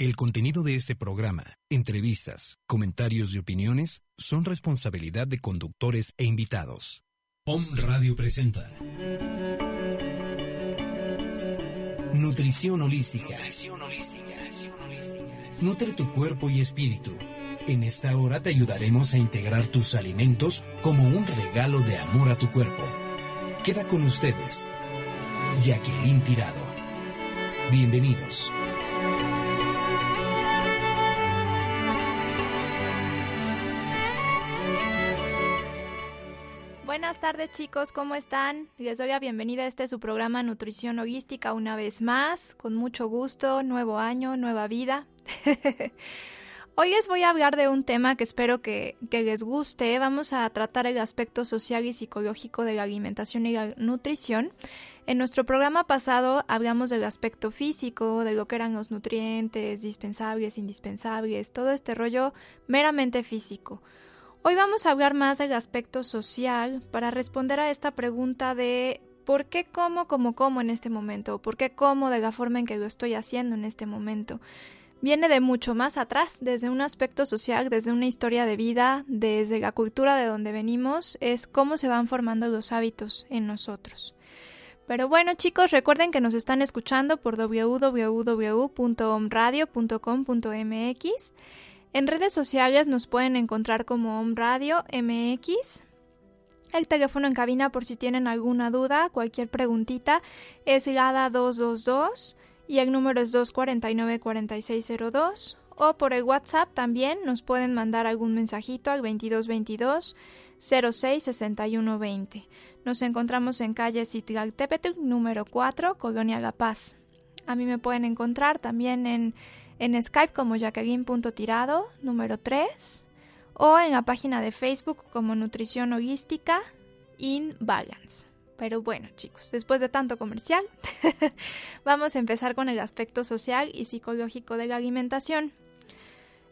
El contenido de este programa, entrevistas, comentarios y opiniones son responsabilidad de conductores e invitados. Om Radio presenta Nutrición holística. Nutre tu cuerpo y espíritu. En esta hora te ayudaremos a integrar tus alimentos como un regalo de amor a tu cuerpo. Queda con ustedes, Jacqueline Tirado. Bienvenidos. Tardes chicos, ¿cómo están? Les doy la bienvenida a este su programa Nutrición Logística una vez más, con mucho gusto, nuevo año, nueva vida. Hoy les voy a hablar de un tema que espero que, que, les guste. Vamos a tratar el aspecto social y psicológico de la alimentación y la nutrición. En nuestro programa pasado hablamos del aspecto físico, de lo que eran los nutrientes, dispensables, indispensables, todo este rollo meramente físico. Hoy vamos a hablar más del aspecto social para responder a esta pregunta de ¿por qué como como como en este momento? ¿Por qué como de la forma en que lo estoy haciendo en este momento? Viene de mucho más atrás, desde un aspecto social, desde una historia de vida, desde la cultura de donde venimos, es cómo se van formando los hábitos en nosotros. Pero bueno chicos, recuerden que nos están escuchando por www.omradio.com.mx en redes sociales nos pueden encontrar como Home Radio MX. El teléfono en cabina por si tienen alguna duda, cualquier preguntita, es GADA 222 y el número es 249-4602. O por el WhatsApp también nos pueden mandar algún mensajito al 2222 066120. Nos encontramos en calle Citlaltepetl número 4, Colonia La Paz. A mí me pueden encontrar también en en Skype como Jacqueline.tirado número 3 o en la página de Facebook como Nutrición Holística in Balance. Pero bueno, chicos, después de tanto comercial, vamos a empezar con el aspecto social y psicológico de la alimentación.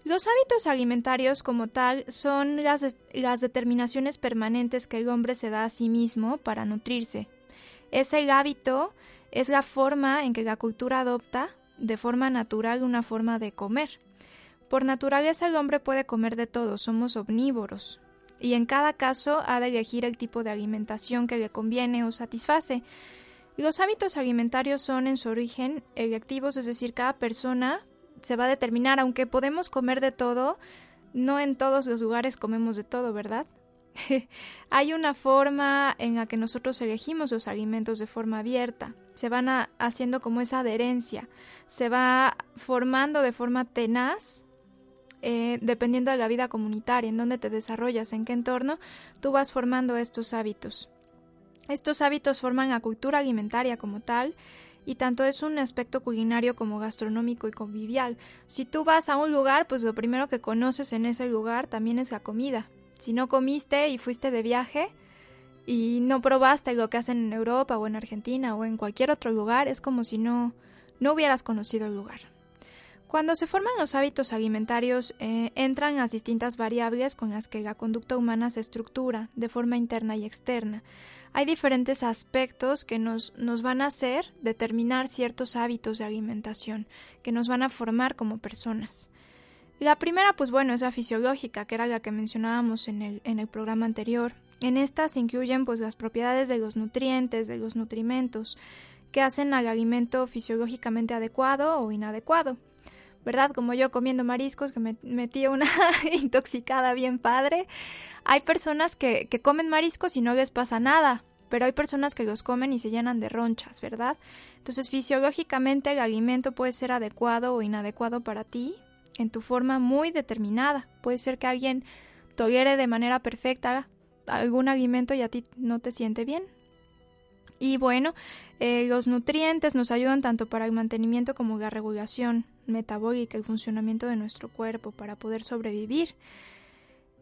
Los hábitos alimentarios como tal son las, las determinaciones permanentes que el hombre se da a sí mismo para nutrirse. Es el hábito, es la forma en que la cultura adopta de forma natural una forma de comer. Por naturaleza el hombre puede comer de todo, somos omnívoros, y en cada caso ha de elegir el tipo de alimentación que le conviene o satisface. Los hábitos alimentarios son en su origen electivos, es decir, cada persona se va a determinar, aunque podemos comer de todo, no en todos los lugares comemos de todo, ¿verdad? hay una forma en la que nosotros elegimos los alimentos de forma abierta. Se van haciendo como esa adherencia. Se va formando de forma tenaz. Eh, dependiendo de la vida comunitaria, en donde te desarrollas, en qué entorno, tú vas formando estos hábitos. Estos hábitos forman la cultura alimentaria como tal, y tanto es un aspecto culinario como gastronómico y convivial. Si tú vas a un lugar, pues lo primero que conoces en ese lugar también es la comida. Si no comiste y fuiste de viaje y no probaste lo que hacen en Europa o en Argentina o en cualquier otro lugar, es como si no, no hubieras conocido el lugar. Cuando se forman los hábitos alimentarios, eh, entran las distintas variables con las que la conducta humana se estructura de forma interna y externa. Hay diferentes aspectos que nos, nos van a hacer determinar ciertos hábitos de alimentación, que nos van a formar como personas. La primera, pues bueno, es la fisiológica, que era la que mencionábamos en el, en el programa anterior. En esta se incluyen pues las propiedades de los nutrientes, de los nutrimentos, que hacen al alimento fisiológicamente adecuado o inadecuado. ¿Verdad? Como yo comiendo mariscos, que me metí una intoxicada bien padre. Hay personas que, que comen mariscos y no les pasa nada, pero hay personas que los comen y se llenan de ronchas, ¿verdad? Entonces, fisiológicamente el alimento puede ser adecuado o inadecuado para ti, en tu forma muy determinada. Puede ser que alguien tolere de manera perfecta algún alimento y a ti no te siente bien. Y bueno, eh, los nutrientes nos ayudan tanto para el mantenimiento como la regulación metabólica, el funcionamiento de nuestro cuerpo para poder sobrevivir.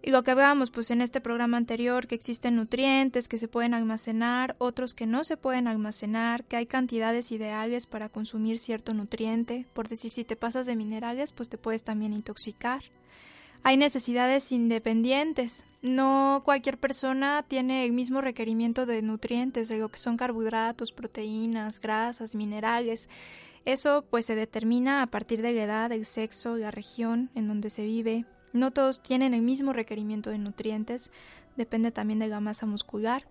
Y lo que hablábamos pues en este programa anterior, que existen nutrientes que se pueden almacenar, otros que no se pueden almacenar, que hay cantidades ideales para consumir cierto nutriente, por decir si te pasas de minerales pues te puedes también intoxicar. Hay necesidades independientes. No cualquier persona tiene el mismo requerimiento de nutrientes, de lo que son carbohidratos, proteínas, grasas, minerales. Eso pues se determina a partir de la edad, el sexo, la región en donde se vive. No todos tienen el mismo requerimiento de nutrientes, depende también de la masa muscular.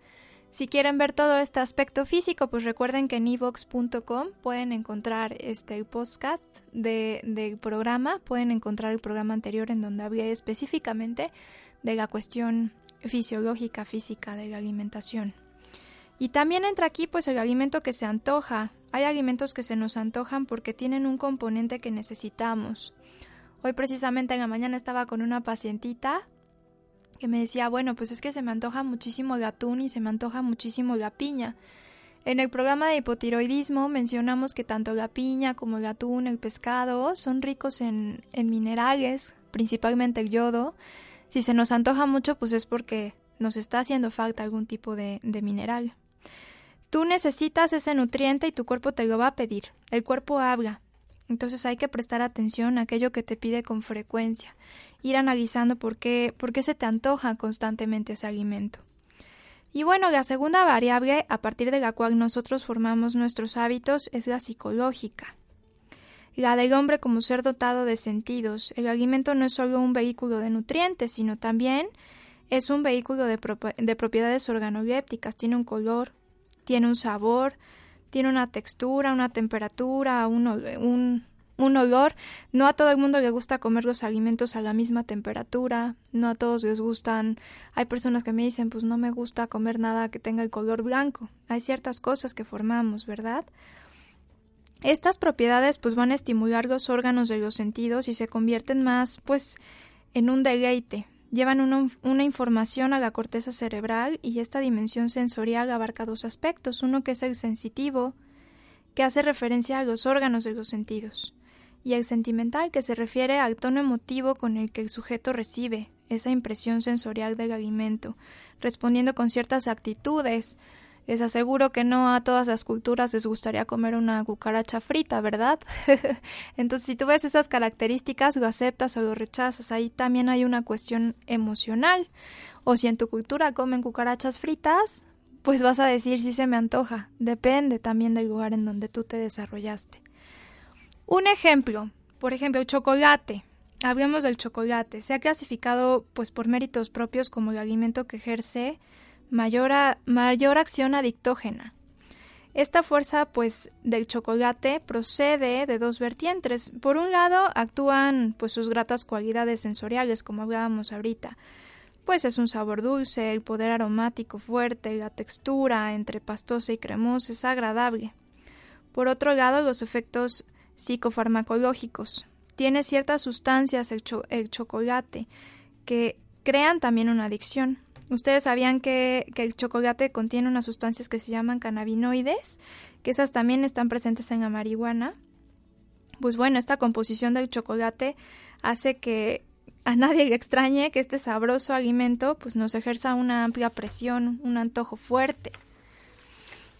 Si quieren ver todo este aspecto físico, pues recuerden que en evox.com pueden encontrar este podcast del programa, pueden encontrar el programa anterior en donde hablé específicamente de la cuestión fisiológica, física de la alimentación. Y también entra aquí pues el alimento que se antoja. Hay alimentos que se nos antojan porque tienen un componente que necesitamos. Hoy precisamente en la mañana estaba con una pacientita que me decía, bueno, pues es que se me antoja muchísimo el atún y se me antoja muchísimo la piña. En el programa de hipotiroidismo mencionamos que tanto la piña como el atún, el pescado, son ricos en, minerales, principalmente el yodo. Si se nos antoja mucho, pues es porque nos está haciendo falta algún tipo de mineral. Tú necesitas ese nutriente y tu cuerpo te lo va a pedir. El cuerpo habla. Entonces hay que prestar atención a aquello que te pide con frecuencia, ir analizando por qué, por qué se te antoja constantemente ese alimento. Y bueno, la segunda variable a partir de la cual nosotros formamos nuestros hábitos es la psicológica. La del hombre como ser dotado de sentidos. El alimento no es solo un vehículo de nutrientes, sino también es un vehículo de, de propiedades organolépticas. Tiene un color, tiene un sabor, tiene una textura, una temperatura, un, un, olor. No a todo el mundo le gusta comer los alimentos a la misma temperatura, no a todos les gustan. Hay personas que me dicen, pues no me gusta comer nada que tenga el color blanco. Hay ciertas cosas que formamos, ¿verdad? Estas propiedades pues van a estimular los órganos de los sentidos y se convierten más pues en un deleite, llevan una, información a la corteza cerebral y esta dimensión sensorial abarca dos aspectos, uno que es el sensitivo, que hace referencia a los órganos de los sentidos, y el sentimental, que se refiere al tono emotivo con el que el sujeto recibe esa impresión sensorial del alimento, respondiendo con ciertas actitudes, les aseguro que no a todas las culturas les gustaría comer una cucaracha frita, ¿verdad? Entonces, si tú ves esas características, lo aceptas o lo rechazas. Ahí también hay una cuestión emocional. O si en tu cultura comen cucarachas fritas, pues vas a decir si se me antoja. Depende también del lugar en donde tú te desarrollaste. Un ejemplo, por ejemplo, el chocolate. Hablemos del chocolate. Se ha clasificado pues por méritos propios como el alimento que ejerce mayor, mayor acción adictógena. Esta fuerza, pues, del chocolate procede de dos vertientes. Por un lado, actúan, pues, sus gratas cualidades sensoriales, como hablábamos ahorita. Pues es un sabor dulce, el poder aromático fuerte, la textura entre pastosa y cremosa es agradable. Por otro lado, los efectos psicofarmacológicos. Tiene ciertas sustancias el chocolate que crean también una adicción. Ustedes sabían que, el chocolate contiene unas sustancias que se llaman cannabinoides, que esas también están presentes en la marihuana. Pues bueno, esta composición del chocolate hace que a nadie le extrañe que este sabroso alimento pues nos ejerza una amplia presión, un antojo fuerte.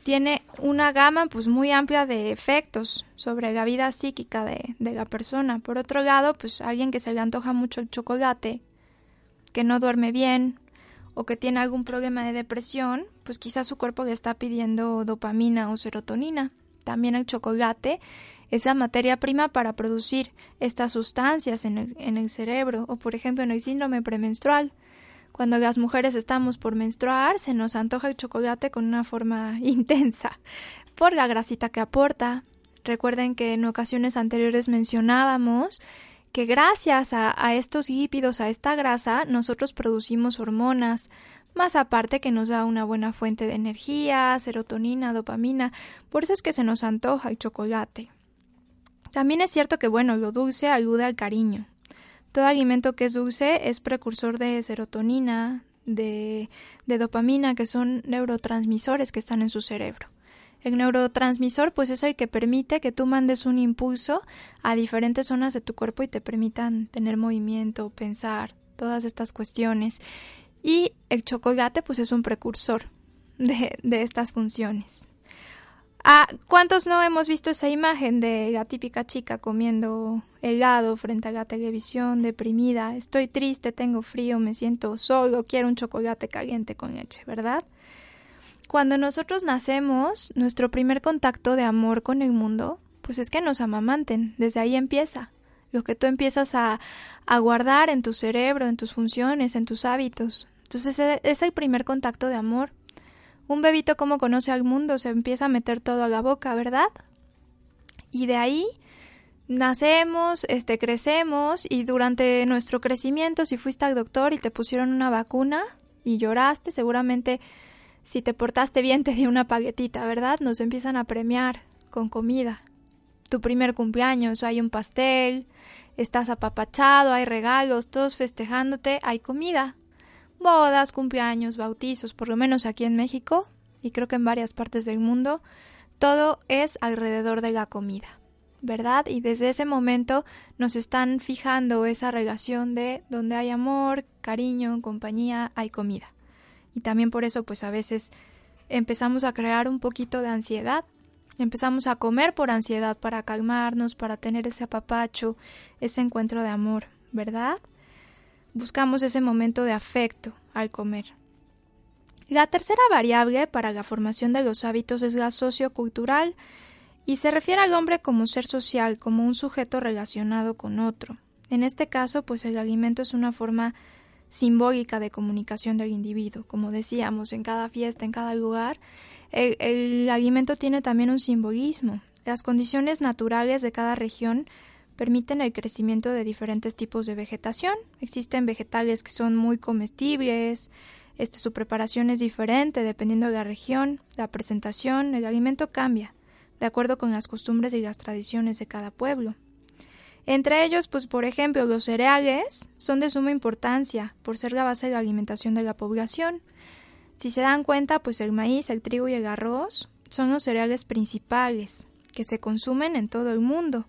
Tiene una gama pues muy amplia de efectos sobre la vida psíquica de, de la persona. Por otro lado, pues alguien que se le antoja mucho el chocolate, que no duerme bien, o que tiene algún problema de depresión, pues quizás su cuerpo le está pidiendo dopamina o serotonina. También el chocolate es la materia prima para producir estas sustancias en el, cerebro o por ejemplo en el síndrome premenstrual. Cuando las mujeres estamos por menstruar, se nos antoja el chocolate con una forma intensa por la grasita que aporta. Recuerden que en ocasiones anteriores mencionábamos que gracias a, estos lípidos, a esta grasa, nosotros producimos hormonas, más aparte que nos da una buena fuente de energía, serotonina, dopamina, por eso es que se nos antoja el chocolate. También es cierto que, bueno, lo dulce ayuda al cariño. Todo alimento que es dulce es precursor de serotonina, de, de dopamina, que son neurotransmisores que están en su cerebro. El neurotransmisor pues es el que permite que tú mandes un impulso a diferentes zonas de tu cuerpo y te permitan tener movimiento, pensar, todas estas cuestiones. Y el chocolate pues es un precursor de, de estas funciones. Ah, ¿Cuántos no hemos visto esa imagen de la típica chica comiendo helado frente a la televisión, deprimida? Estoy triste, tengo frío, me siento solo, quiero un chocolate caliente con leche, ¿verdad? Cuando nosotros nacemos, nuestro primer contacto de amor con el mundo Pues es que nos amamanten, desde ahí empieza. Lo que tú empiezas a, a guardar en tu cerebro, en tus funciones, en tus hábitos. Entonces e, es el primer contacto de amor. Un bebito como conoce al mundo se empieza a meter todo a la boca, ¿verdad? Y de ahí nacemos, este crecemos y durante nuestro crecimiento si fuiste al doctor y te pusieron una vacuna y lloraste, seguramente si te portaste bien te dio una paguetita, ¿verdad? Nos empiezan a premiar con comida. Tu primer cumpleaños, hay un pastel, estás apapachado, hay regalos, todos festejándote, hay comida. Bodas, cumpleaños, bautizos, por lo menos aquí en México y creo que en varias partes del mundo, todo es alrededor de la comida. ¿verdad? Y desde ese momento nos están fijando esa relación de donde hay amor, cariño, compañía, hay comida. Y también por eso pues a veces empezamos a crear un poquito de ansiedad. Empezamos a comer por ansiedad para calmarnos, para tener ese apapacho, ese encuentro de amor, ¿verdad? Buscamos ese momento de afecto al comer. La tercera variable para la formación de los hábitos es la sociocultural y se refiere al hombre como ser social, como un sujeto relacionado con otro. En este caso, pues el alimento es una forma simbólica de comunicación del individuo. Como decíamos, en cada fiesta, en cada lugar, el, el alimento tiene también un simbolismo. Las condiciones naturales de cada región permiten el crecimiento de diferentes tipos de vegetación. Existen vegetales que son muy comestibles, este, su preparación es diferente dependiendo de la región, la presentación, el alimento cambia de acuerdo con las costumbres y las tradiciones de cada pueblo. Entre ellos, pues por ejemplo, los cereales son de suma importancia por ser la base de la alimentación de la población. Si se dan cuenta, pues el maíz, el trigo y el arroz son los cereales principales que se consumen en todo el mundo.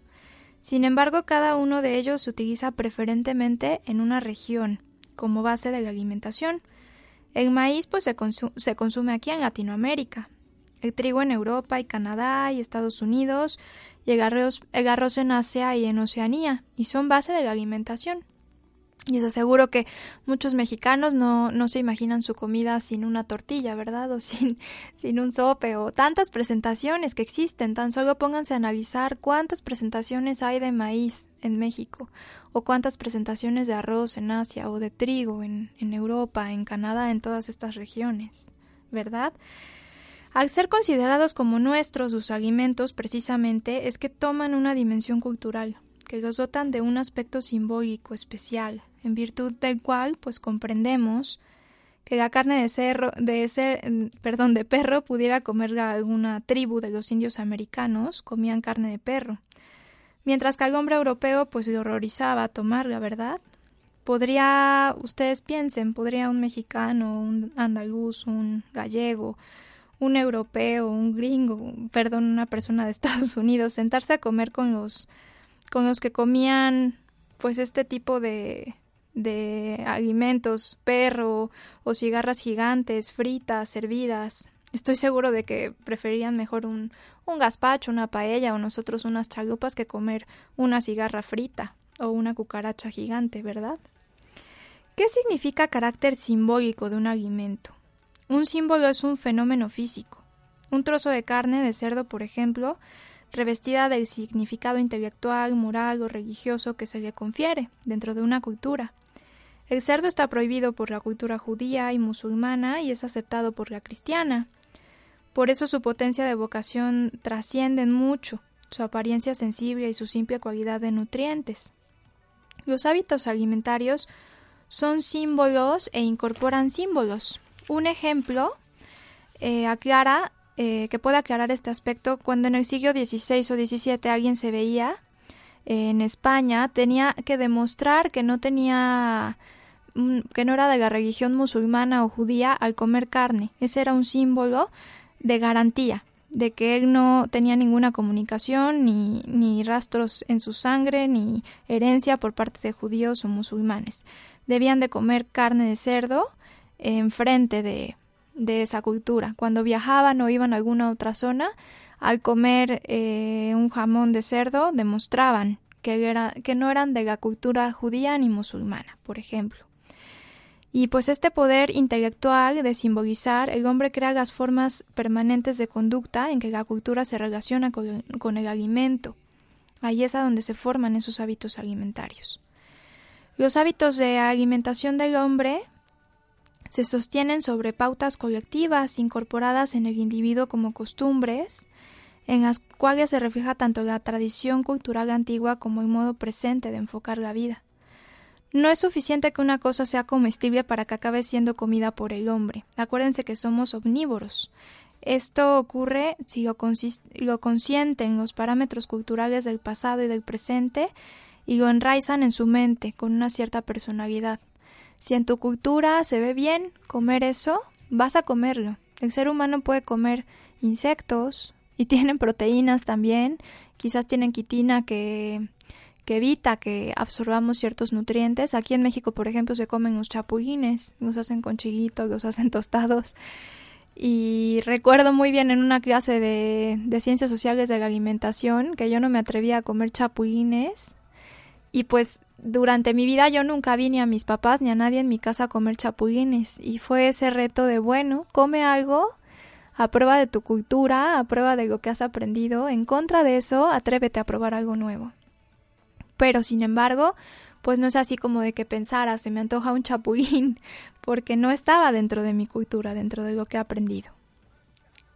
Sin embargo, cada uno de ellos se utiliza preferentemente en una región como base de la alimentación. El maíz pues se, se consume aquí en Latinoamérica, el trigo en Europa y Canadá y Estados Unidos, y en Asia y en Oceanía, y son base de la alimentación. Y les aseguro que muchos mexicanos no, no se imaginan su comida sin una tortilla, ¿verdad? O sin, sin un sope o tantas presentaciones que existen. Tan solo pónganse a analizar cuántas presentaciones hay de maíz en México o cuántas presentaciones de arroz en Asia o de trigo en, en Europa, en Canadá, en todas estas regiones, ¿verdad? Al ser considerados como nuestros sus alimentos precisamente es que toman una dimensión cultural, que los dotan de un aspecto simbólico especial, en virtud del cual pues comprendemos que la carne de cerro, de ser, de perro pudiera comer alguna tribu de los indios americanos, comían carne de perro. Mientras que al hombre europeo pues le horrorizaba tomarla, ¿verdad? Podría, ustedes piensen, podría un mexicano, un andaluz, un gallego, un europeo, un gringo, perdón, una persona de Estados Unidos, sentarse a comer con los, con los que comían pues este tipo de, de alimentos, perro o cigarras gigantes, fritas, servidas. Estoy seguro de que preferirían mejor un, un gazpacho, una paella o nosotros unas chalupas que comer una cigarra frita o una cucaracha gigante, ¿verdad? ¿Qué significa carácter simbólico de un alimento? Un símbolo es un fenómeno físico. Un trozo de carne de cerdo, por ejemplo, revestida del significado intelectual, moral o religioso que se le confiere dentro de una cultura. El cerdo está prohibido por la cultura judía y musulmana y es aceptado por la cristiana. Por eso su potencia de vocación trascienden mucho, su apariencia sensible y su simple cualidad de nutrientes. Los hábitos alimentarios son símbolos e incorporan símbolos. Un ejemplo eh, aclara eh, que puede aclarar este aspecto cuando en el siglo XVI o XVII alguien se veía eh, en España tenía que demostrar que no tenía mm, que no era de la religión musulmana o judía al comer carne. Ese era un símbolo de garantía de que él no tenía ninguna comunicación ni, ni rastros en su sangre ni herencia por parte de judíos o musulmanes. Debían de comer carne de cerdo enfrente de, de esa cultura. Cuando viajaban o iban a alguna otra zona, al comer eh, un jamón de cerdo, demostraban que, era, que no eran de la cultura judía ni musulmana, por ejemplo. Y pues este poder intelectual de simbolizar, el hombre crea las formas permanentes de conducta en que la cultura se relaciona con el, alimento. Ahí es a donde se forman esos hábitos alimentarios. Los hábitos de alimentación del hombre se sostienen sobre pautas colectivas incorporadas en el individuo como costumbres, en las cuales se refleja tanto la tradición cultural antigua como el modo presente de enfocar la vida. No es suficiente que una cosa sea comestible para que acabe siendo comida por el hombre. Acuérdense que somos omnívoros. Esto ocurre si lo, lo consienten los parámetros culturales del pasado y del presente y lo enraizan en su mente con una cierta personalidad. Si en tu cultura se ve bien comer eso, vas a comerlo. El ser humano puede comer insectos y tienen proteínas también, quizás tienen quitina que que evita que absorbamos ciertos nutrientes. Aquí en México, por ejemplo, se comen los chapulines, los hacen con los hacen tostados. Y recuerdo muy bien en una clase de, de ciencias sociales de la alimentación que yo no me atrevía a comer chapulines. Y pues durante mi vida yo nunca vi ni a mis papás ni a nadie en mi casa a comer chapulines. Y fue ese reto de, bueno, come algo a prueba de tu cultura, a prueba de lo que has aprendido. En contra de eso, atrévete a probar algo nuevo. Pero sin embargo, pues no es así como de que pensara, se me antoja un chapulín, porque no estaba dentro de mi cultura, dentro de lo que he aprendido.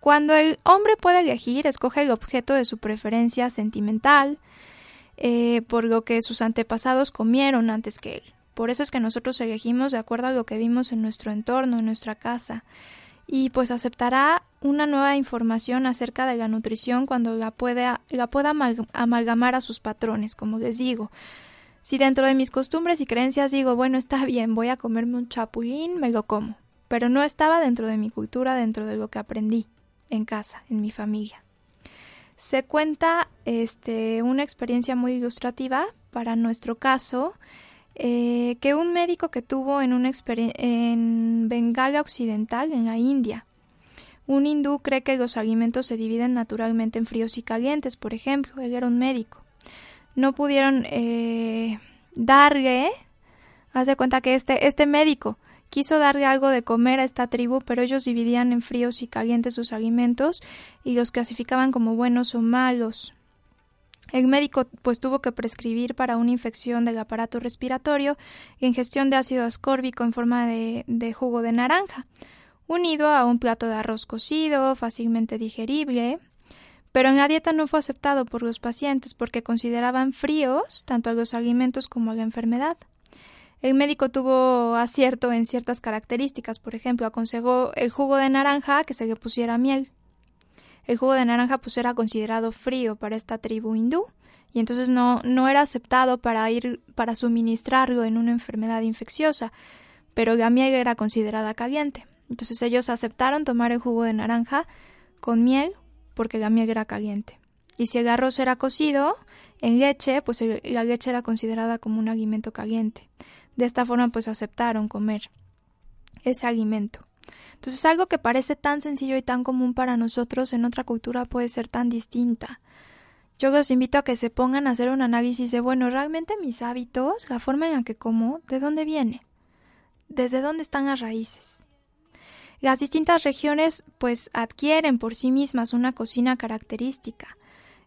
Cuando el hombre puede elegir, escoge el objeto de su preferencia sentimental, eh, por lo que sus antepasados comieron antes que él. Por eso es que nosotros elegimos de acuerdo a lo que vimos en nuestro entorno, en nuestra casa y pues aceptará una nueva información acerca de la nutrición cuando la pueda, la pueda amalgamar a sus patrones, como les digo. Si dentro de mis costumbres y creencias digo, bueno, está bien, voy a comerme un chapulín, me lo como, pero no estaba dentro de mi cultura, dentro de lo que aprendí en casa, en mi familia. Se cuenta este, una experiencia muy ilustrativa para nuestro caso eh, que un médico que tuvo en, una en Bengala Occidental, en la India. Un hindú cree que los alimentos se dividen naturalmente en fríos y calientes, por ejemplo, él era un médico. No pudieron eh, darle, haz de cuenta que este, este médico quiso darle algo de comer a esta tribu, pero ellos dividían en fríos y calientes sus alimentos y los clasificaban como buenos o malos. El médico pues tuvo que prescribir para una infección del aparato respiratorio ingestión de ácido ascórbico en forma de, de jugo de naranja, unido a un plato de arroz cocido, fácilmente digerible, pero en la dieta no fue aceptado por los pacientes porque consideraban fríos tanto a los alimentos como a la enfermedad. El médico tuvo acierto en ciertas características, por ejemplo, aconsejó el jugo de naranja que se le pusiera miel. El jugo de naranja pues era considerado frío para esta tribu hindú y entonces no, no era aceptado para ir para suministrarlo en una enfermedad infecciosa, pero la miel era considerada caliente. Entonces ellos aceptaron tomar el jugo de naranja con miel porque la miel era caliente. Y si el arroz era cocido en leche, pues la leche era considerada como un alimento caliente. De esta forma pues aceptaron comer ese alimento. Entonces algo que parece tan sencillo y tan común para nosotros en otra cultura puede ser tan distinta. Yo los invito a que se pongan a hacer un análisis de, bueno, realmente mis hábitos, la forma en la que como, ¿de dónde viene? ¿Desde dónde están las raíces? Las distintas regiones pues adquieren por sí mismas una cocina característica.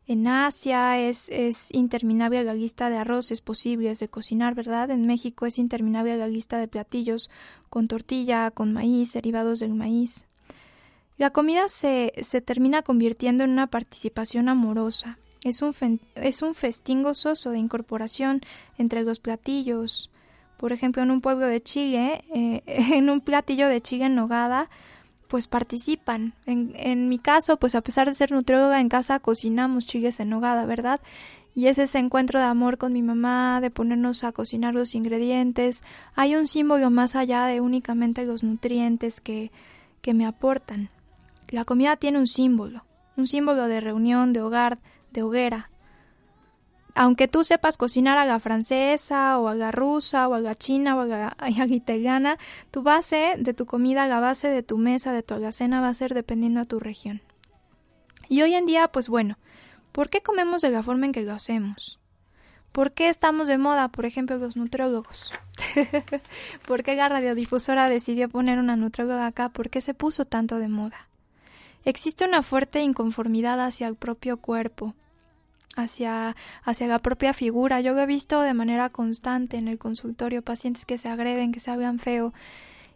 En Asia es, es, interminable la lista de arroces posibles de cocinar, ¿verdad? En México es interminable la lista de platillos con tortilla, con maíz, derivados del maíz. La comida se, se termina convirtiendo en una participación amorosa. Es un, es un festín gozoso de incorporación entre los platillos. Por ejemplo, en un pueblo de Chile, eh, en un platillo de chile en nogada, pues participan. En, en mi caso, pues a pesar de ser nutrióloga en casa, cocinamos chiles en nogada, ¿verdad? Y es ese encuentro de amor con mi mamá, de ponernos a cocinar los ingredientes. Hay un símbolo más allá de únicamente los nutrientes que, que me aportan. La comida tiene un símbolo, un símbolo de reunión, de hogar, de hoguera, aunque tú sepas cocinar a la francesa o a la rusa o a la china o a la, italiana, tu base de tu comida, la base de tu mesa, de tu alacena va a ser dependiendo a tu región. Y hoy en día, pues bueno, ¿por qué comemos de la forma en que lo hacemos? ¿Por qué estamos de moda, por ejemplo, los nutriólogos? ¿Por qué la radiodifusora decidió poner una nutrióloga acá? ¿Por qué se puso tanto de moda? Existe una fuerte inconformidad hacia el propio cuerpo, hacia, hacia la propia figura. Yo lo he visto de manera constante en el consultorio, pacientes que se agreden, que se hablan feo,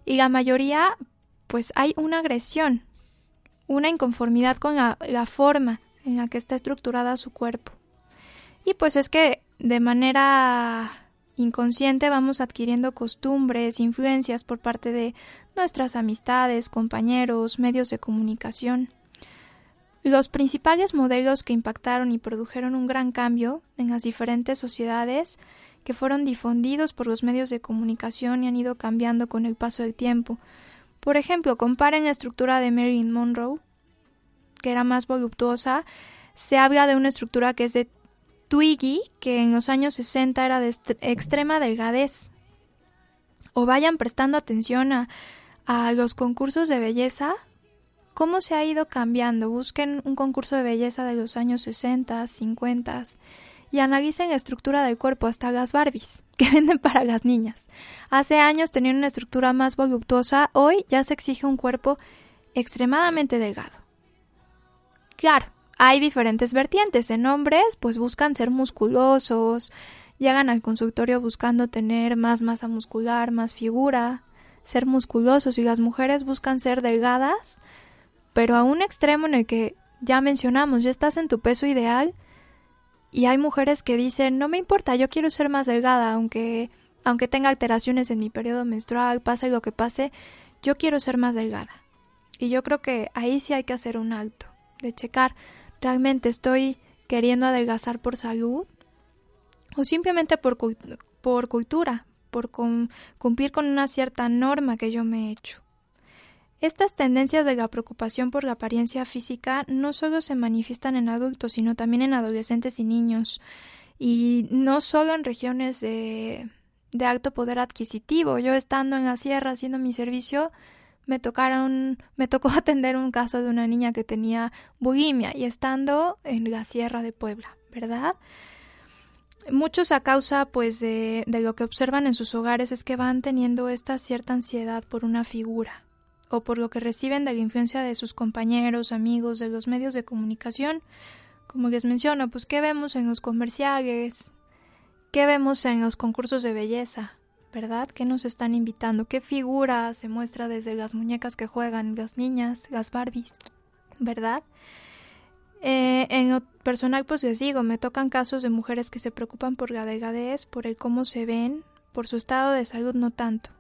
y la mayoría, pues hay una agresión, una inconformidad con la, la forma en la que está estructurada su cuerpo. Y pues es que de manera inconsciente vamos adquiriendo costumbres, influencias por parte de nuestras amistades, compañeros, medios de comunicación. Los principales modelos que impactaron y produjeron un gran cambio en las diferentes sociedades que fueron difundidos por los medios de comunicación y han ido cambiando con el paso del tiempo. Por ejemplo, comparen la estructura de Marilyn Monroe, que era más voluptuosa, se habla de una estructura que es de Twiggy, que en los años 60 era de extrema delgadez. O vayan prestando atención a, a los concursos de belleza, cómo se ha ido cambiando. Busquen un concurso de belleza de los años 60, 50 y analicen la estructura del cuerpo hasta las Barbies que venden para las niñas. Hace años tenían una estructura más voluptuosa, hoy ya se exige un cuerpo extremadamente delgado. Claro, hay diferentes vertientes. En hombres, pues buscan ser musculosos, llegan al consultorio buscando tener más masa muscular, más figura, ser musculosos y las mujeres buscan ser delgadas, pero a un extremo en el que ya mencionamos, ya estás en tu peso ideal, y hay mujeres que dicen, no me importa, yo quiero ser más delgada, aunque, aunque tenga alteraciones en mi periodo menstrual, pase lo que pase, yo quiero ser más delgada. Y yo creo que ahí sí hay que hacer un alto, de checar, ¿realmente estoy queriendo adelgazar por salud? O simplemente por, por cultura, por cumplir con una cierta norma que yo me he hecho. Estas tendencias de la preocupación por la apariencia física no solo se manifiestan en adultos, sino también en adolescentes y niños, y no solo en regiones de, alto poder adquisitivo. Yo estando en la sierra haciendo mi servicio, me tocaron, me tocó atender un caso de una niña que tenía bulimia y estando en la sierra de Puebla, ¿verdad? Muchos a causa pues de, de lo que observan en sus hogares es que van teniendo esta cierta ansiedad por una figura o por lo que reciben de la influencia de sus compañeros, amigos, de los medios de comunicación. Como les menciono, pues qué vemos en los comerciales, qué vemos en los concursos de belleza, ¿verdad? ¿Qué nos están invitando? ¿Qué figura se muestra desde las muñecas que juegan las niñas, las Barbies, ¿verdad? Eh, en lo personal, pues les digo, me tocan casos de mujeres que se preocupan por la delgadez, por el cómo se ven, por su estado de salud no tanto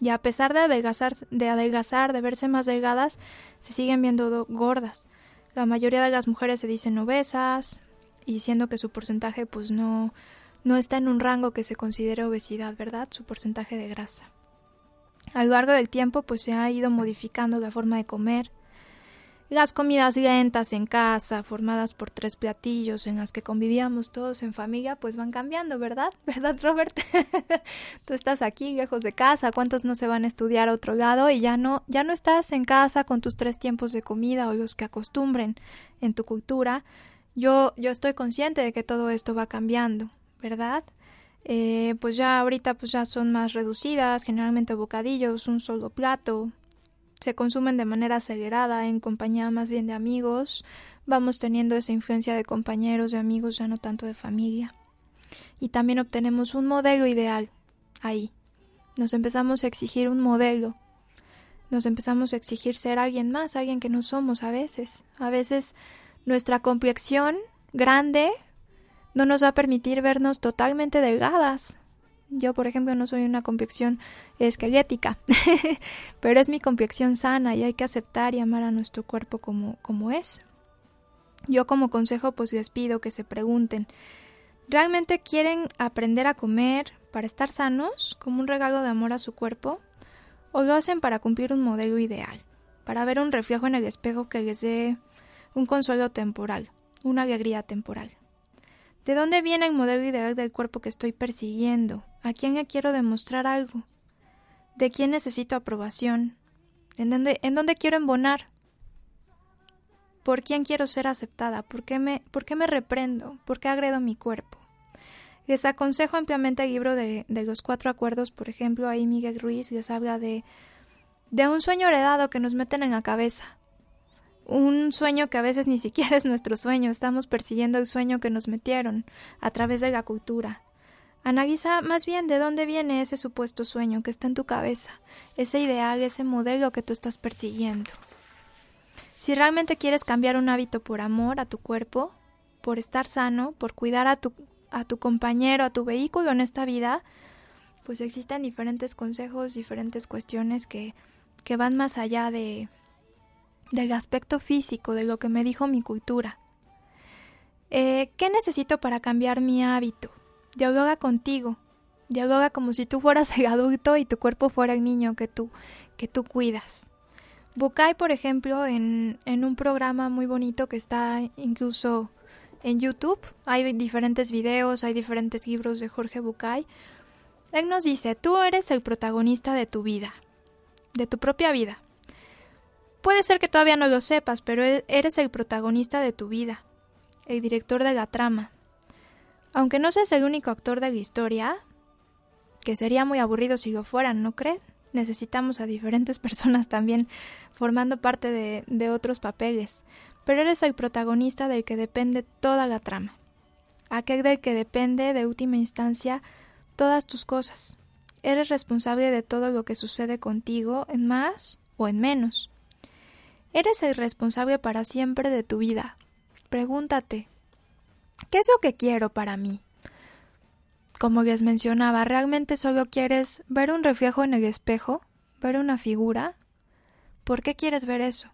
y a pesar de adelgazar, de adelgazar, de verse más delgadas, se siguen viendo gordas. La mayoría de las mujeres se dicen obesas, y siendo que su porcentaje pues no, no está en un rango que se considere obesidad, ¿verdad? Su porcentaje de grasa. A lo largo del tiempo pues se ha ido modificando la forma de comer, las comidas lentas en casa, formadas por tres platillos en las que convivíamos todos en familia, pues van cambiando, ¿verdad? ¿Verdad, Robert? Tú estás aquí, lejos de casa, ¿cuántos no se van a estudiar a otro lado y ya no, ya no estás en casa con tus tres tiempos de comida o los que acostumbren en tu cultura? Yo, yo estoy consciente de que todo esto va cambiando, ¿verdad? Eh, pues ya ahorita pues ya son más reducidas, generalmente bocadillos, un solo plato, se consumen de manera acelerada, en compañía más bien de amigos, vamos teniendo esa influencia de compañeros, de amigos, ya no tanto de familia. Y también obtenemos un modelo ideal ahí. Nos empezamos a exigir un modelo. Nos empezamos a exigir ser alguien más, alguien que no somos a veces. A veces nuestra complexión grande no nos va a permitir vernos totalmente delgadas. Yo, por ejemplo, no soy una complexión esquelética, pero es mi complexión sana y hay que aceptar y amar a nuestro cuerpo como, como es. Yo como consejo pues les pido que se pregunten, ¿realmente quieren aprender a comer para estar sanos como un regalo de amor a su cuerpo? ¿O lo hacen para cumplir un modelo ideal, para ver un reflejo en el espejo que les dé un consuelo temporal, una alegría temporal? ¿De dónde viene el modelo ideal del cuerpo que estoy persiguiendo? ¿A quién le quiero demostrar algo? ¿De quién necesito aprobación? ¿En dónde, quiero embonar? ¿Por quién quiero ser aceptada? ¿Por qué, me, ¿Por qué me reprendo? ¿Por qué agredo mi cuerpo? Les aconsejo ampliamente el libro de, de los cuatro acuerdos, por ejemplo, ahí Miguel Ruiz les habla de, de un sueño heredado que nos meten en la cabeza. Un sueño que a veces ni siquiera es nuestro sueño, estamos persiguiendo el sueño que nos metieron a través de la cultura. Analiza más bien de dónde viene ese supuesto sueño que está en tu cabeza, ese ideal, ese modelo que tú estás persiguiendo. Si realmente quieres cambiar un hábito por amor a tu cuerpo, por estar sano, por cuidar a tu, a tu compañero, a tu vehículo en esta vida, pues existen diferentes consejos, diferentes cuestiones que, que van más allá de, del aspecto físico, de lo que me dijo mi cultura. Eh, ¿Qué necesito para cambiar mi hábito? Dialoga contigo. Dialoga como si tú fueras el adulto y tu cuerpo fuera el niño que tú, que tú cuidas. Bukai, por ejemplo, en, en un programa muy bonito que está incluso en YouTube, hay diferentes videos, hay diferentes libros de Jorge Bucay. Él nos dice, tú eres el protagonista de tu vida, de tu propia vida. Puede ser que todavía no lo sepas, pero e-, eres el protagonista de tu vida, el director de la trama, aunque no seas el único actor de la historia, que sería muy aburrido si lo fueran, ¿no crees? Necesitamos a diferentes personas también formando parte de, de otros papeles, pero eres el protagonista del que depende toda la trama, aquel del que depende de última instancia todas tus cosas. Eres responsable de todo lo que sucede contigo, en más o en menos. Eres el responsable para siempre de tu vida. Pregúntate, ¿Qué es lo que quiero para mí? Como les mencionaba, ¿realmente solo quieres ver un reflejo en el espejo? ¿Ver una figura? ¿Por qué quieres ver eso?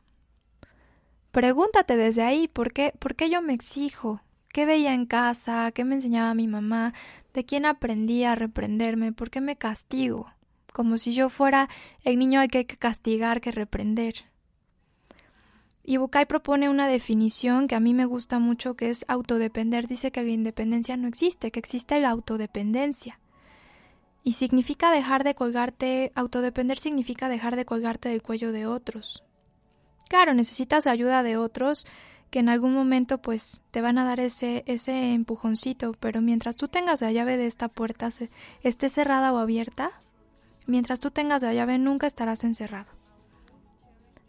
Pregúntate desde ahí, ¿por qué, ¿por qué yo me exijo? ¿Qué veía en casa? ¿Qué me enseñaba mi mamá? ¿De quién aprendí a reprenderme? ¿Por qué me castigo? Como si yo fuera el niño al que hay que castigar que reprender. Y Bukai propone una definición que a mí me gusta mucho, que es autodepender. Dice que la independencia no existe, que existe la autodependencia. Y significa dejar de colgarte, autodepender significa dejar de colgarte del cuello de otros. Claro, necesitas ayuda de otros que en algún momento pues te van a dar ese, ese empujoncito, pero mientras tú tengas la llave de esta puerta, esté cerrada o abierta, mientras tú tengas la llave nunca estarás encerrado.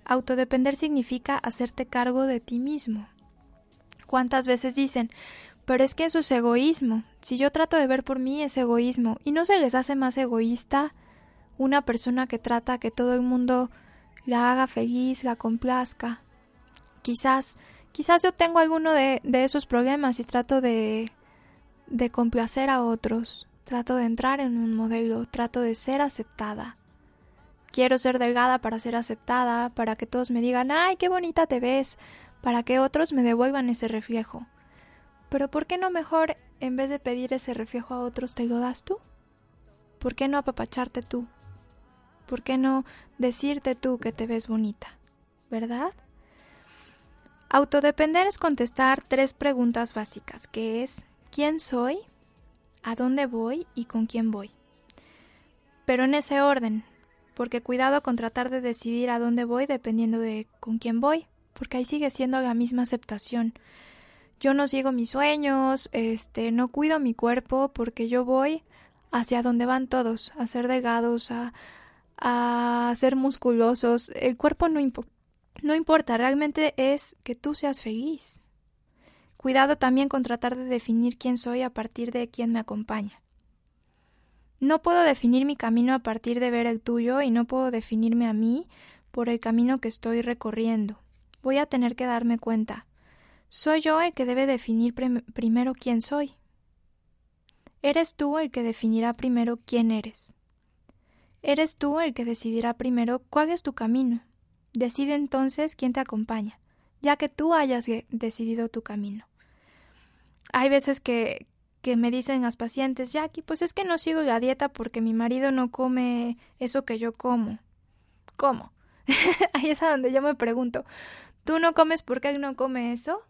Autodepender significa hacerte cargo de ti mismo. ¿Cuántas veces dicen, pero es que eso es egoísmo? Si yo trato de ver por mí es egoísmo. ¿Y no se les hace más egoísta una persona que trata que todo el mundo la haga feliz, la complazca? Quizás, quizás yo tengo alguno de, esos problemas y trato de complacer a otros. Trato de entrar en un modelo, trato de ser aceptada. Quiero ser delgada para ser aceptada, para que todos me digan, ay, qué bonita te ves, para que otros me devuelvan ese reflejo. Pero ¿por qué no mejor, en vez de pedir ese reflejo a otros, te lo das tú? ¿Por qué no apapacharte tú? ¿Por qué no decirte tú que te ves bonita? ¿Verdad? Autodepender es contestar tres preguntas básicas, que es ¿quién soy? ¿A dónde voy? ¿Y con quién voy? Pero en ese orden, porque cuidado con tratar de decidir a dónde voy dependiendo de con quién voy, porque ahí sigue siendo la misma aceptación. Yo no sigo mis sueños, este, no cuido mi cuerpo porque yo voy hacia donde van todos, a ser delgados, a, a ser musculosos. El cuerpo no, no importa, realmente es que tú seas feliz. Cuidado también con tratar de definir quién soy a partir de quién me acompaña. No puedo definir mi camino a partir de ver el tuyo y no puedo definirme a mí por el camino que estoy recorriendo. Voy a tener que darme cuenta. Soy yo el que debe definir primero quién soy. Eres tú el que definirá primero quién eres. Eres tú el que decidirá primero cuál es tu camino. Decide entonces quién te acompaña, ya que tú hayas decidido tu camino. Hay veces que, que me dicen las pacientes, Jackie, pues es que no sigo la dieta porque mi marido no come eso que yo como. ¿Cómo? Ahí es a donde yo me pregunto, ¿tú no comes porque él no come eso?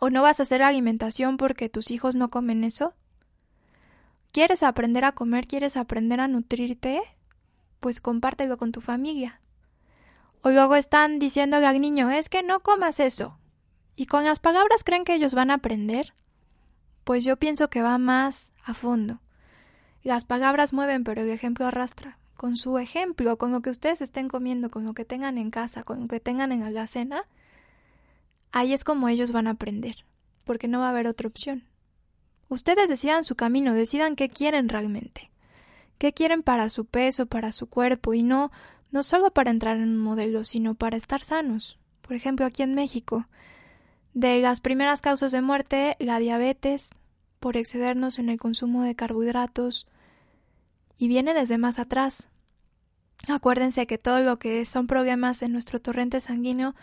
¿O no vas a hacer alimentación porque tus hijos no comen eso? ¿Quieres aprender a comer? ¿Quieres aprender a nutrirte? Pues compártelo con tu familia. O luego están diciéndole al niño, es que no comas eso. ¿Y con las palabras creen que ellos van a aprender? Pues yo pienso que va más a fondo. Las palabras mueven, pero el ejemplo arrastra. Con su ejemplo, con lo que ustedes estén comiendo, con lo que tengan en casa, con lo que tengan en la cena, ahí es como ellos van a aprender, porque no va a haber otra opción. Ustedes decidan su camino, decidan qué quieren realmente, qué quieren para su peso, para su cuerpo, y no, no solo para entrar en un modelo, sino para estar sanos. Por ejemplo, aquí en México, de las primeras causas de muerte, la diabetes, por excedernos en el consumo de carbohidratos, y viene desde más atrás. Acuérdense que todo lo que son problemas en nuestro torrente sanguíneo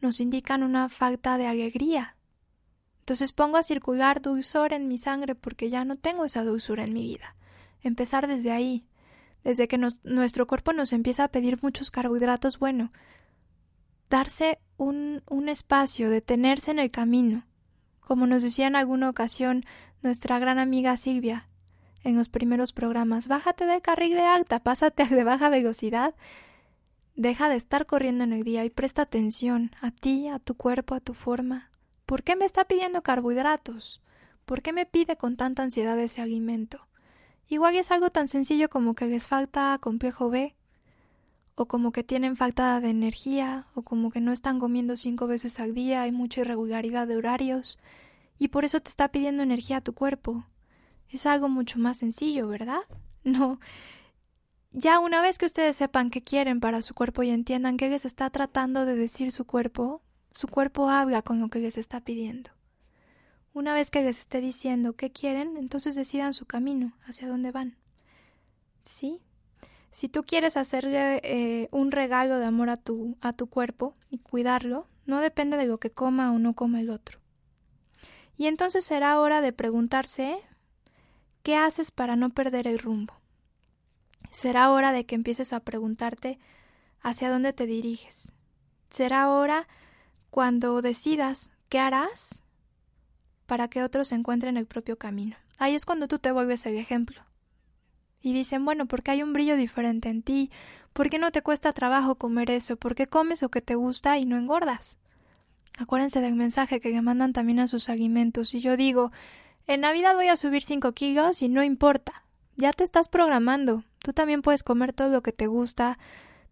nos indican una falta de alegría. Entonces pongo a circular dulzor en mi sangre porque ya no tengo esa dulzura en mi vida. Empezar desde ahí, desde que nuestro cuerpo nos empieza a pedir muchos carbohidratos, bueno, darse un, un espacio, detenerse en el camino. Como nos decía en alguna ocasión nuestra gran amiga Silvia en los primeros programas, bájate del carril de alta, pásate de baja velocidad Deja de estar corriendo en el día y presta atención a ti, a tu cuerpo, a tu forma. ¿Por qué me está pidiendo carbohidratos? ¿Por qué me pide con tanta ansiedad ese alimento? Igual es algo tan sencillo como que les falta complejo B, o como que tienen falta de energía, o como que no están comiendo cinco veces al día, hay mucha irregularidad de horarios, y por eso te está pidiendo energía a tu cuerpo. Es algo mucho más sencillo, ¿verdad? No, ya una vez que ustedes sepan qué quieren para su cuerpo y entiendan qué les está tratando de decir su cuerpo, su cuerpo habla con lo que les está pidiendo. Una vez que les esté diciendo qué quieren, entonces decidan su camino, hacia dónde van. ¿Sí? Si tú quieres hacerle eh, un regalo de amor a tu, a tu cuerpo y cuidarlo, no depende de lo que coma o no coma el otro. Y entonces será hora de preguntarse ¿qué haces para no perder el rumbo? Será hora de que empieces a preguntarte hacia dónde te diriges. Será hora cuando decidas qué harás para que otros encuentren el propio camino. Ahí es cuando tú te vuelves el ejemplo. Y dicen, bueno, porque hay un brillo diferente en ti, ¿por qué no te cuesta trabajo comer eso? ¿Por qué comes lo que te gusta y no engordas? Acuérdense del mensaje que le mandan también a sus alimentos. Y yo digo, en Navidad voy a subir cinco kilos y no importa. Ya te estás programando. Tú también puedes comer todo lo que te gusta,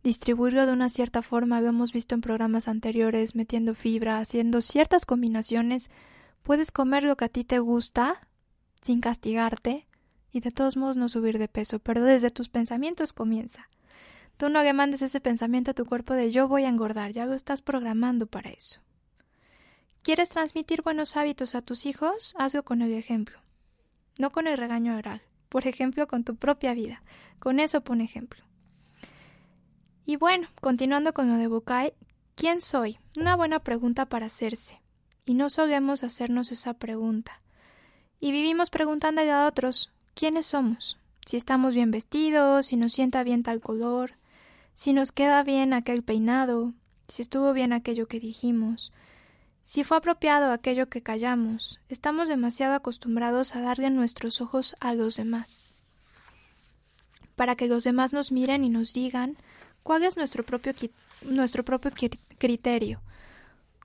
distribuirlo de una cierta forma, lo hemos visto en programas anteriores, metiendo fibra, haciendo ciertas combinaciones. Puedes comer lo que a ti te gusta, sin castigarte, y de todos modos no subir de peso, pero desde tus pensamientos comienza. Tú no le mandes ese pensamiento a tu cuerpo de yo voy a engordar, ya lo estás programando para eso. ¿Quieres transmitir buenos hábitos a tus hijos? Hazlo con el ejemplo, no con el regaño oral por ejemplo, con tu propia vida. Con eso pone ejemplo. Y bueno, continuando con lo de Bukai, ¿quién soy? Una buena pregunta para hacerse. Y no solemos hacernos esa pregunta. Y vivimos preguntándole a otros, ¿quiénes somos? Si estamos bien vestidos, si nos sienta bien tal color, si nos queda bien aquel peinado, si estuvo bien aquello que dijimos, si fue apropiado aquello que callamos, estamos demasiado acostumbrados a darle nuestros ojos a los demás, para que los demás nos miren y nos digan cuál es nuestro propio, nuestro propio criterio,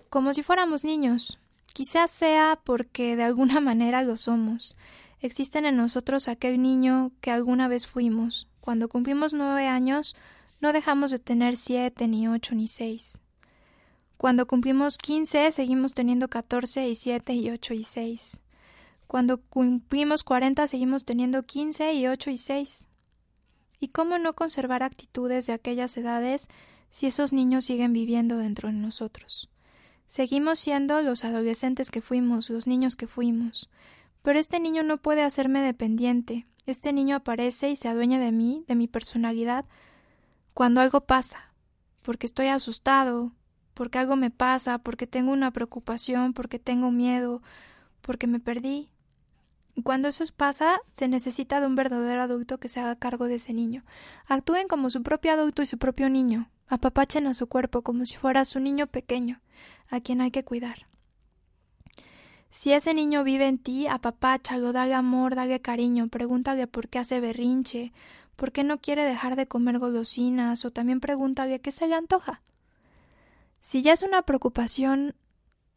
como si fuéramos niños. Quizás sea porque de alguna manera lo somos. Existen en nosotros aquel niño que alguna vez fuimos. Cuando cumplimos nueve años, no dejamos de tener siete, ni ocho, ni seis. Cuando cumplimos 15 seguimos teniendo 14 y 7 y 8 y 6. Cuando cumplimos 40 seguimos teniendo 15 y 8 y 6. ¿Y cómo no conservar actitudes de aquellas edades si esos niños siguen viviendo dentro de nosotros? Seguimos siendo los adolescentes que fuimos, los niños que fuimos. Pero este niño no puede hacerme dependiente. Este niño aparece y se adueña de mí, de mi personalidad, cuando algo pasa, porque estoy asustado, porque algo me pasa, porque tengo una preocupación, porque tengo miedo, porque me perdí. Cuando eso pasa, se necesita de un verdadero adulto que se haga cargo de ese niño. Actúen como su propio adulto y su propio niño. Apapachen a su cuerpo como si fuera su niño pequeño, a quien hay que cuidar. Si ese niño vive en ti, apapáchalo, dale amor, dale cariño, pregúntale por qué hace berrinche, por qué no quiere dejar de comer golosinas, o también pregúntale qué se le antoja. Si ya es una preocupación,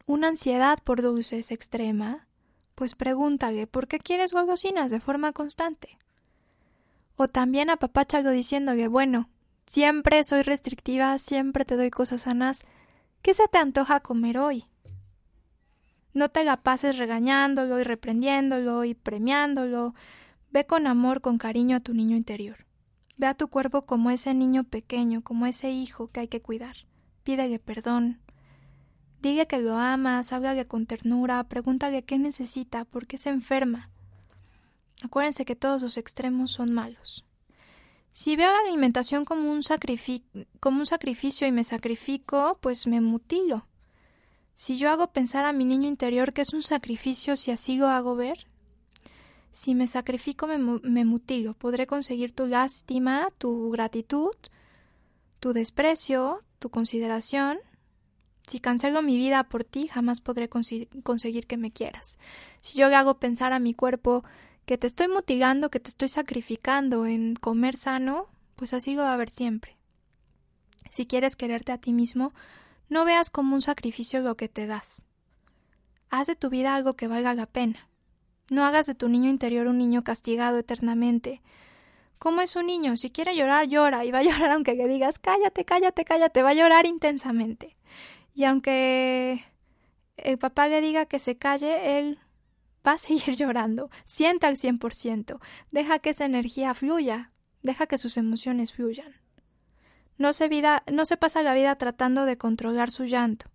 una ansiedad por dulces extrema, pues pregúntale ¿por qué quieres golosinas de forma constante? O también apapáchalo diciéndole bueno, siempre soy restrictiva, siempre te doy cosas sanas, ¿qué se te antoja comer hoy? No te la pases regañándolo y reprendiéndolo y premiándolo. Ve con amor, con cariño a tu niño interior. Ve a tu cuerpo como ese niño pequeño, como ese hijo que hay que cuidar. Pídele perdón. Dile que lo amas, háblale con ternura, pregúntale qué necesita, por qué se enferma. Acuérdense que todos los extremos son malos. Si veo la alimentación como un, como un sacrificio y me sacrifico, pues me mutilo. Si yo hago pensar a mi niño interior que es un sacrificio si así lo hago ver, si me sacrifico me, mutilo, podré conseguir tu lástima, tu gratitud, tu desprecio, tu consideración. Si cancelo mi vida por ti, jamás podré conseguir que me quieras. Si yo le hago pensar a mi cuerpo que te estoy mutilando, que te estoy sacrificando en comer sano, pues así lo va a ver siempre. Si quieres quererte a ti mismo, no veas como un sacrificio lo que te das. Haz de tu vida algo que valga la pena. No hagas de tu niño interior un niño castigado eternamente. ¿Cómo es un niño? Si quiere llorar, llora, y va a llorar aunque le digas cállate, cállate, cállate, va a llorar intensamente. Y aunque el papá le diga que se calle, él va a seguir llorando. Sienta al cien por ciento. Deja que esa energía fluya. Deja que sus emociones fluyan. No se, vida, no se pasa la vida tratando de controlar su llanto.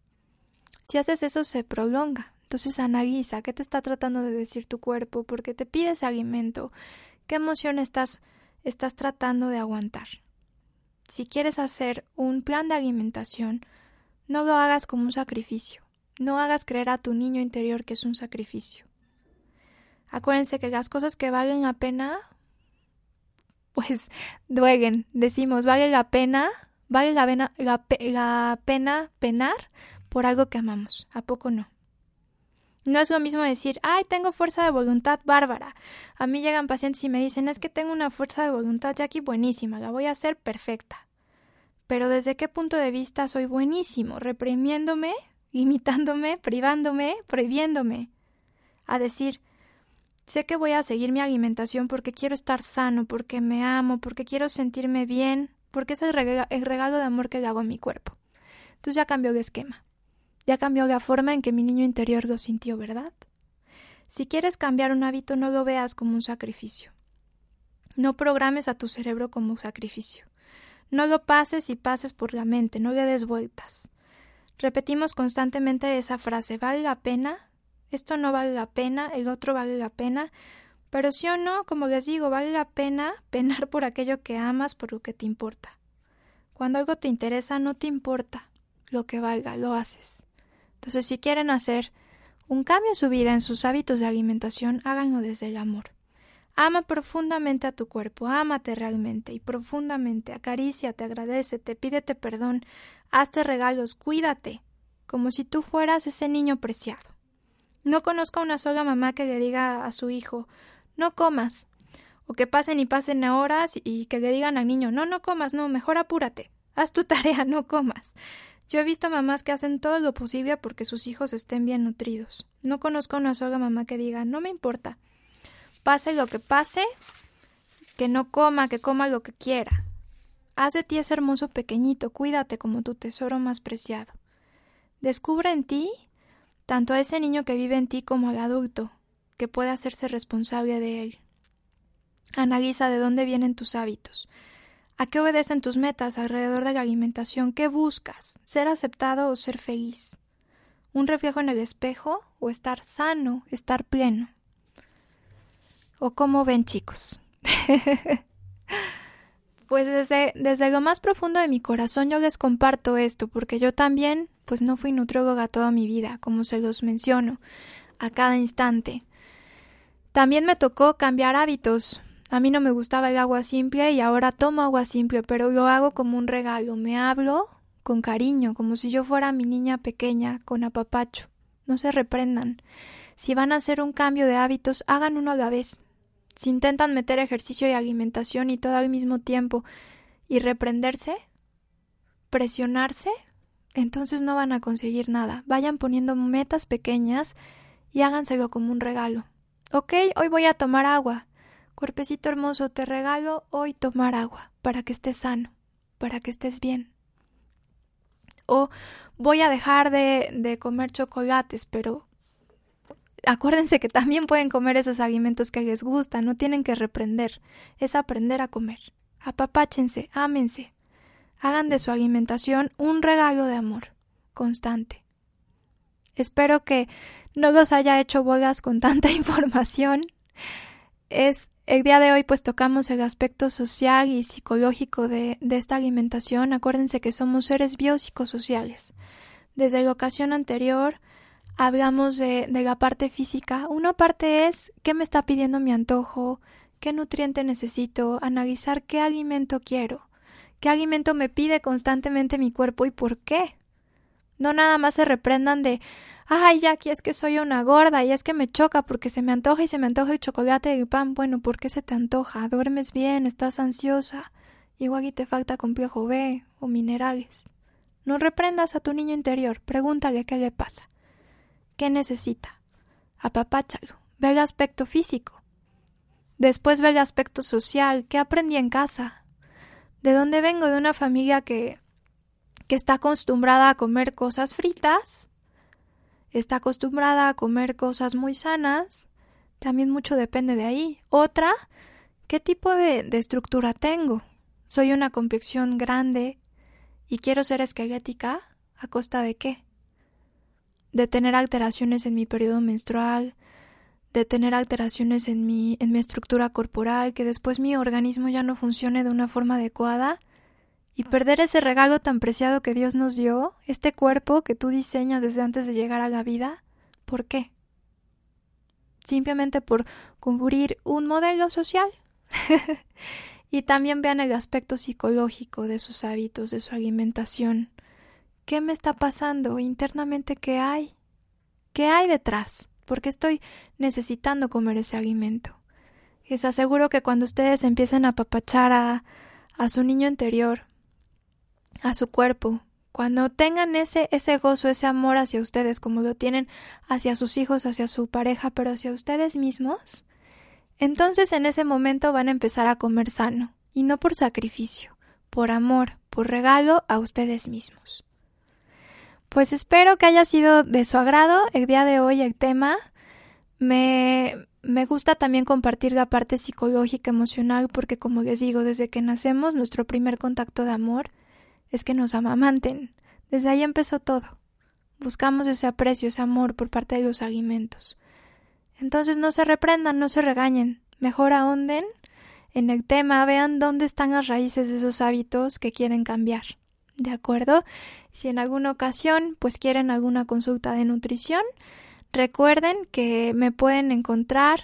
Si haces eso se prolonga. Entonces analiza qué te está tratando de decir tu cuerpo, por qué te pides alimento, qué emoción estás, estás tratando de aguantar. Si quieres hacer un plan de alimentación, no lo hagas como un sacrificio. No hagas creer a tu niño interior que es un sacrificio. Acuérdense que las cosas que valen la pena pues duelen. Decimos, vale la pena, vale la, pena, la, pena penar por algo que amamos. ¿A poco no? No es lo mismo decir, ay, tengo fuerza de voluntad bárbara. A mí llegan pacientes y me dicen, es que tengo una fuerza de voluntad, Jackie, buenísima, la voy a hacer perfecta. Pero ¿desde qué punto de vista soy buenísimo? ¿Reprimiéndome? ¿Limitándome? ¿Privándome? ¿Prohibiéndome? A decir, Sé que voy a seguir mi alimentación porque quiero estar sano, porque me amo, porque quiero sentirme bien, porque es el regalo, de amor que le hago a mi cuerpo. Entonces ya cambió el esquema. Ya cambió la forma en que mi niño interior lo sintió, ¿verdad? Si quieres cambiar un hábito, no lo veas como un sacrificio. No programes a tu cerebro como un sacrificio. No lo pases y pases por la mente, no le des vueltas. Repetimos constantemente esa frase ¿vale la pena? Esto no vale la pena, el otro vale la pena, pero sí o no, como les digo, vale la pena penar por aquello que amas, por lo que te importa. Cuando algo te interesa, no te importa lo que valga, lo haces. Entonces, si quieren hacer un cambio en su vida, en sus hábitos de alimentación, háganlo desde el amor. Ama profundamente a tu cuerpo, ámate realmente y profundamente, acaríciate, agradecete, pídete perdón, hazte regalos, cuídate, como si tú fueras ese niño preciado. No conozco a una sola mamá que le diga a su hijo no comas, o que pasen y pasen horas y que le digan al niño no, no comas, no, mejor apúrate, haz tu tarea, no comas. Yo he visto mamás que hacen todo lo posible porque sus hijos estén bien nutridos. No conozco a una sola mamá que diga no me importa, pase lo que pase, que no coma, que coma lo que quiera. Haz de ti ese hermoso pequeñito, cuídate como tu tesoro más preciado. Descubre en ti tanto a ese niño que vive en ti como al adulto, que puede hacerse responsable de él. Analiza de dónde vienen tus hábitos, a qué obedecen tus metas alrededor de la alimentación, qué buscas, ser aceptado o ser feliz, un reflejo en el espejo o estar sano, estar pleno. ¿O cómo ven chicos? pues desde, desde lo más profundo de mi corazón yo les comparto esto, porque yo también pues no fui nutrióloga toda mi vida, como se los menciono, a cada instante. También me tocó cambiar hábitos. A mí no me gustaba el agua simple y ahora tomo agua simple, pero lo hago como un regalo. Me hablo con cariño, como si yo fuera mi niña pequeña, con apapacho. No se reprendan. Si van a hacer un cambio de hábitos, hagan uno a la vez. Si intentan meter ejercicio y alimentación y todo al mismo tiempo y reprenderse, presionarse, entonces no van a conseguir nada. Vayan poniendo metas pequeñas y háganselo como un regalo. Ok, hoy voy a tomar agua. Cuerpecito hermoso, te regalo hoy tomar agua para que estés sano, para que estés bien. O voy a dejar de, de comer chocolates, pero acuérdense que también pueden comer esos alimentos que les gustan, no tienen que reprender, es aprender a comer. Apapáchense, ámense. Hagan de su alimentación un regalo de amor constante. Espero que no los haya hecho bolas con tanta información. Es el día de hoy pues tocamos el aspecto social y psicológico de, de esta alimentación. Acuérdense que somos seres biopsicosociales. Desde la ocasión anterior hablamos de, de la parte física. Una parte es qué me está pidiendo mi antojo, qué nutriente necesito, analizar qué alimento quiero, qué alimento me pide constantemente mi cuerpo y por qué. No nada más se reprendan de ay, Jackie, es que soy una gorda y es que me choca porque se me antoja y se me antoja el chocolate y el pan. Bueno, ¿por qué se te antoja? ¿Duermes bien? ¿Estás ansiosa? Igual y te falta complejo B o minerales. No reprendas a tu niño interior, pregúntale qué le pasa. ¿Qué necesita? Apapáchalo. Ve el aspecto físico. Después ve el aspecto social. ¿Qué aprendí en casa? ¿De dónde vengo? De una familia que, que está acostumbrada a comer cosas fritas. Está acostumbrada a comer cosas muy sanas. También mucho depende de ahí. Otra, ¿qué tipo de, de estructura tengo? ¿Soy una complexión grande y quiero ser esquelética? ¿A costa de qué? De tener alteraciones en mi periodo menstrual, de tener alteraciones en mi, en mi estructura corporal, que después mi organismo ya no funcione de una forma adecuada, y perder ese regalo tan preciado que Dios nos dio, este cuerpo que tú diseñas desde antes de llegar a la vida, ¿por qué? Simplemente por cubrir un modelo social. y también vean el aspecto psicológico de sus hábitos, de su alimentación. ¿Qué me está pasando internamente? ¿Qué hay? ¿Qué hay detrás? Porque estoy necesitando comer ese alimento. Les aseguro que cuando ustedes empiecen a apapachar a, a su niño interior, a su cuerpo, cuando tengan ese, ese gozo, ese amor hacia ustedes, como lo tienen hacia sus hijos, hacia su pareja, pero hacia ustedes mismos, entonces en ese momento van a empezar a comer sano, y no por sacrificio, por amor, por regalo a ustedes mismos. Pues espero que haya sido de su agrado el día de hoy el tema. Me, me gusta también compartir la parte psicológica, emocional, porque como les digo, desde que nacemos, nuestro primer contacto de amor es que nos amamanten. Desde ahí empezó todo. Buscamos ese aprecio, ese amor por parte de los alimentos. Entonces no se reprendan, no se regañen. Mejor ahonden en el tema, vean dónde están las raíces de esos hábitos que quieren cambiar. ¿De acuerdo? Si en alguna ocasión pues quieren alguna consulta de nutrición, recuerden que me pueden encontrar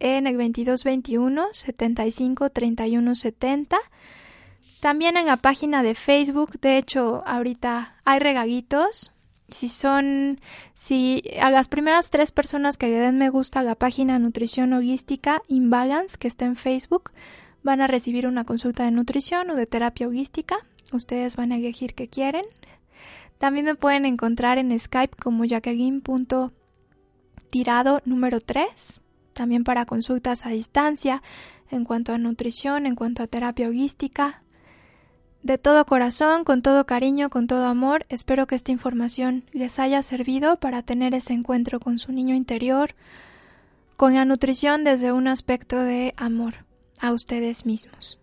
en el 2221 75 31 70. También en la página de Facebook, de hecho, ahorita hay regalitos. Si son, si a las primeras tres personas que le den me gusta a la página Nutrición Holística Imbalance, que está en Facebook, van a recibir una consulta de nutrición o de terapia holística. Ustedes van a elegir qué quieren. También me pueden encontrar en Skype como tirado número 3, también para consultas a distancia, en cuanto a nutrición, en cuanto a terapia holística. De todo corazón, con todo cariño, con todo amor, espero que esta información les haya servido para tener ese encuentro con su niño interior, con la nutrición desde un aspecto de amor a ustedes mismos.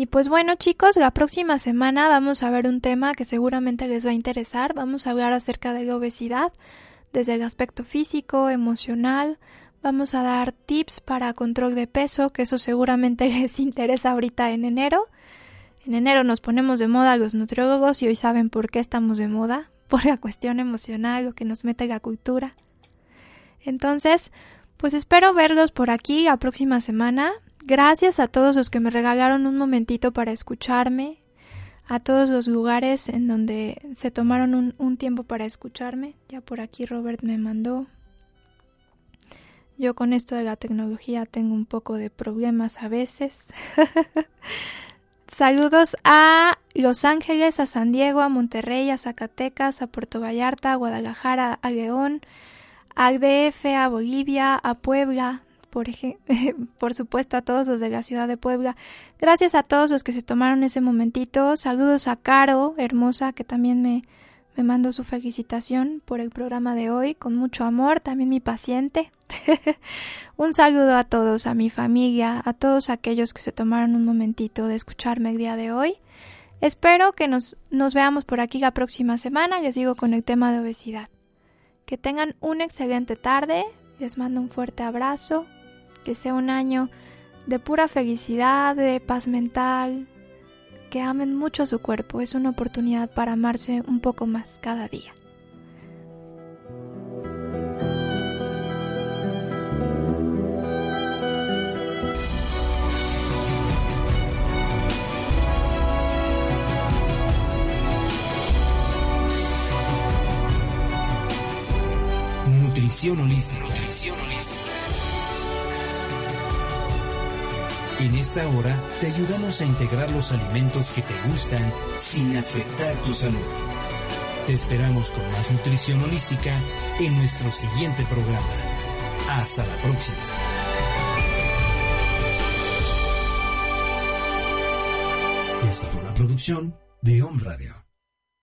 Y pues bueno chicos, la próxima semana vamos a ver un tema que seguramente les va a interesar. Vamos a hablar acerca de la obesidad desde el aspecto físico, emocional. Vamos a dar tips para control de peso, que eso seguramente les interesa ahorita en enero. En enero nos ponemos de moda los nutriólogos y hoy saben por qué estamos de moda, por la cuestión emocional, lo que nos mete la cultura. Entonces, pues espero verlos por aquí la próxima semana. Gracias a todos los que me regalaron un momentito para escucharme, a todos los lugares en donde se tomaron un, tiempo para escucharme. Ya por aquí Robert me mandó. Yo con esto de la tecnología tengo un poco de problemas a veces. Saludos a Los Ángeles, a San Diego, a Monterrey, a Zacatecas, a Puerto Vallarta, a Guadalajara, a León, a DF, a Bolivia, a Puebla, por, por supuesto a todos los de la ciudad de Puebla. Gracias a todos los que se tomaron ese momentito. Saludos a Caro, hermosa, que también me, me mandó su felicitación por el programa de hoy, con mucho amor, también mi paciente. un saludo a todos, a mi familia, a todos aquellos que se tomaron un momentito de escucharme el día de hoy. Espero que nos, nos veamos por aquí la próxima semana. Les digo con el tema de obesidad. Que tengan una excelente tarde. Les mando un fuerte abrazo. Que sea un año de pura felicidad, de paz mental. Que amen mucho su cuerpo. Es una oportunidad para amarse un poco más cada día. Nutrición holística. En esta hora te ayudamos a integrar los alimentos que te gustan sin afectar tu salud. Te esperamos con más nutrición holística en nuestro siguiente programa. Hasta la próxima. Esta fue una producción de Home Radio.